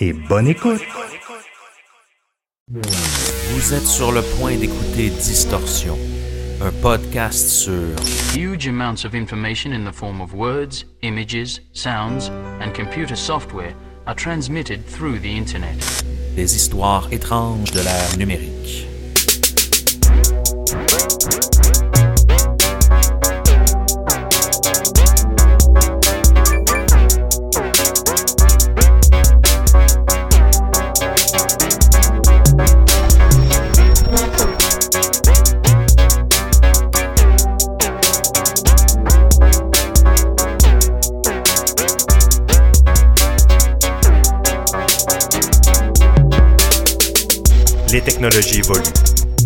et bonne écoute. Vous êtes sur le point d'écouter Distorsion, un podcast sur Huge amounts of information in the form of words, images, sounds, and computer software are transmitted through the Internet. des histoires étranges de l'ère numérique. Les technologies évoluent,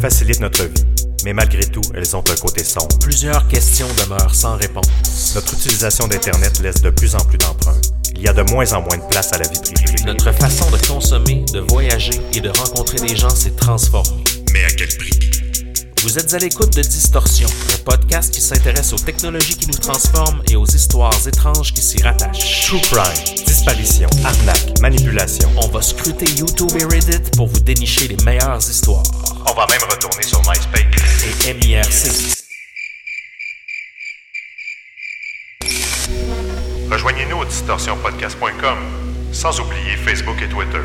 facilitent notre vie, mais malgré tout, elles ont un côté sombre. Plusieurs questions demeurent sans réponse. Notre utilisation d'Internet laisse de plus en plus d'empreintes. Il y a de moins en moins de place à la vie privée. Notre façon de consommer, de voyager et de rencontrer des gens s'est transformée. Mais à quel prix? Vous êtes à l'écoute de Distorsion, un podcast qui s'intéresse aux technologies qui nous transforment et aux histoires étranges qui s'y rattachent. True crime, disparition, arnaque, manipulation. On va scruter YouTube et Reddit pour vous dénicher les meilleures histoires. On va même retourner sur MySpace. Et MIRC. Rejoignez-nous au distorsionpodcast.com, sans oublier Facebook et Twitter.